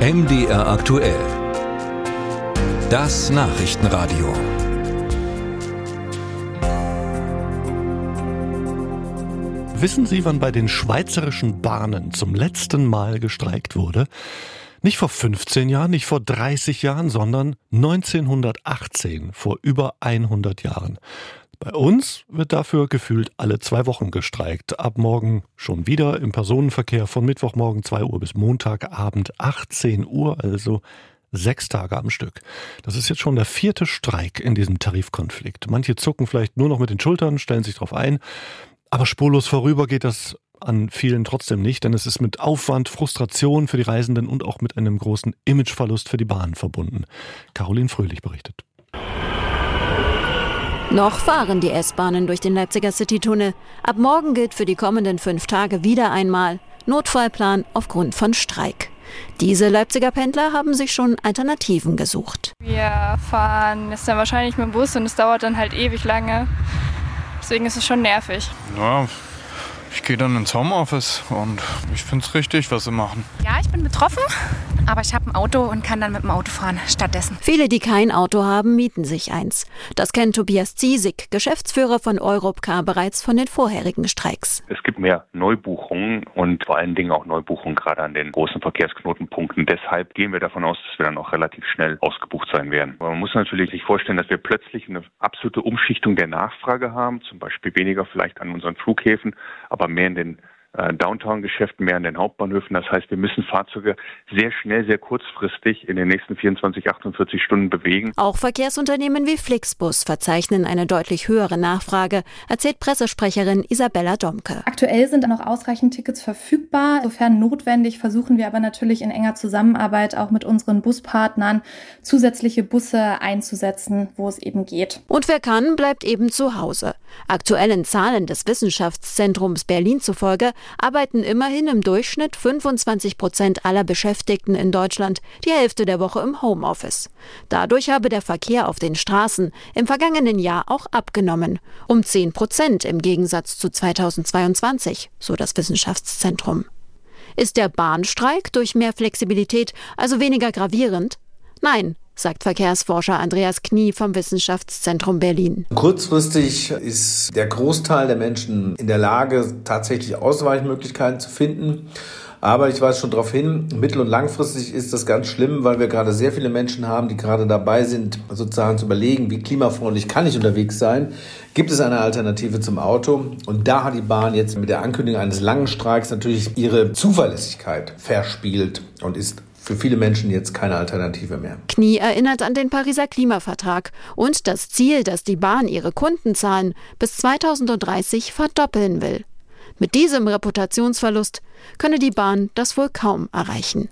MDR aktuell. Das Nachrichtenradio. Wissen Sie, wann bei den schweizerischen Bahnen zum letzten Mal gestreikt wurde? Nicht vor 15 Jahren, nicht vor 30 Jahren, sondern 1918, vor über 100 Jahren. Bei uns wird dafür gefühlt alle zwei Wochen gestreikt. Ab morgen schon wieder im Personenverkehr von Mittwochmorgen 2 Uhr bis Montagabend 18 Uhr, also sechs Tage am Stück. Das ist jetzt schon der vierte Streik in diesem Tarifkonflikt. Manche zucken vielleicht nur noch mit den Schultern, stellen sich darauf ein. Aber spurlos vorüber geht das an vielen trotzdem nicht, denn es ist mit Aufwand, Frustration für die Reisenden und auch mit einem großen Imageverlust für die Bahn verbunden. Caroline Fröhlich berichtet. Noch fahren die S-Bahnen durch den Leipziger Citytunnel. Ab morgen gilt für die kommenden fünf Tage wieder einmal Notfallplan aufgrund von Streik. Diese Leipziger Pendler haben sich schon Alternativen gesucht. Wir fahren jetzt dann wahrscheinlich mit dem Bus und es dauert dann halt ewig lange. Deswegen ist es schon nervig. Ja, ich gehe dann ins Homeoffice und ich finde es richtig, was sie machen. Ja, ich bin betroffen, aber ich habe ein Auto und kann dann mit dem Auto fahren stattdessen. Viele, die kein Auto haben, mieten sich eins. Das kennt Tobias Ziesig, Geschäftsführer von Europcar, bereits von den vorherigen Streiks. Es gibt mehr Neubuchungen und vor allen Dingen auch Neubuchungen gerade an den großen Verkehrsknotenpunkten. Deshalb gehen wir davon aus, dass wir dann auch relativ schnell ausgebucht sein werden. Aber man muss natürlich sich vorstellen, dass wir plötzlich eine absolute Umschichtung der Nachfrage haben, zum Beispiel weniger vielleicht an unseren Flughäfen, aber mehr in den Downtown-Geschäften, mehr an den Hauptbahnhöfen. Das heißt, wir müssen Fahrzeuge sehr schnell, sehr kurzfristig in den nächsten 24, 48 Stunden bewegen. Auch Verkehrsunternehmen wie Flixbus verzeichnen eine deutlich höhere Nachfrage, erzählt Pressesprecherin Isabella Domke. Aktuell sind noch ausreichend Tickets verfügbar. Sofern notwendig, versuchen wir aber natürlich in enger Zusammenarbeit auch mit unseren Buspartnern zusätzliche Busse einzusetzen, wo es eben geht. Und wer kann, bleibt eben zu Hause. Aktuellen Zahlen des Wissenschaftszentrums Berlin zufolge arbeiten immerhin im Durchschnitt 25 Prozent aller Beschäftigten in Deutschland die Hälfte der Woche im Homeoffice. Dadurch habe der Verkehr auf den Straßen im vergangenen Jahr auch abgenommen. Um 10 Prozent im Gegensatz zu 2022, so das Wissenschaftszentrum. Ist der Bahnstreik durch mehr Flexibilität also weniger gravierend? Nein, sagt Verkehrsforscher Andreas Knie vom Wissenschaftszentrum Berlin. Kurzfristig ist der Großteil der Menschen in der Lage, tatsächlich Ausweichmöglichkeiten zu finden. Aber ich weise schon darauf hin, mittel- und langfristig ist das ganz schlimm, weil wir gerade sehr viele Menschen haben, die gerade dabei sind, sozusagen zu überlegen, wie klimafreundlich kann ich unterwegs sein? Gibt es eine Alternative zum Auto? Und da hat die Bahn jetzt mit der Ankündigung eines langen Streiks natürlich ihre Zuverlässigkeit verspielt und ist für viele Menschen jetzt keine Alternative mehr. Knie erinnert an den Pariser Klimavertrag und das Ziel, dass die Bahn ihre Kundenzahlen bis 2030 verdoppeln will. Mit diesem Reputationsverlust könne die Bahn das wohl kaum erreichen.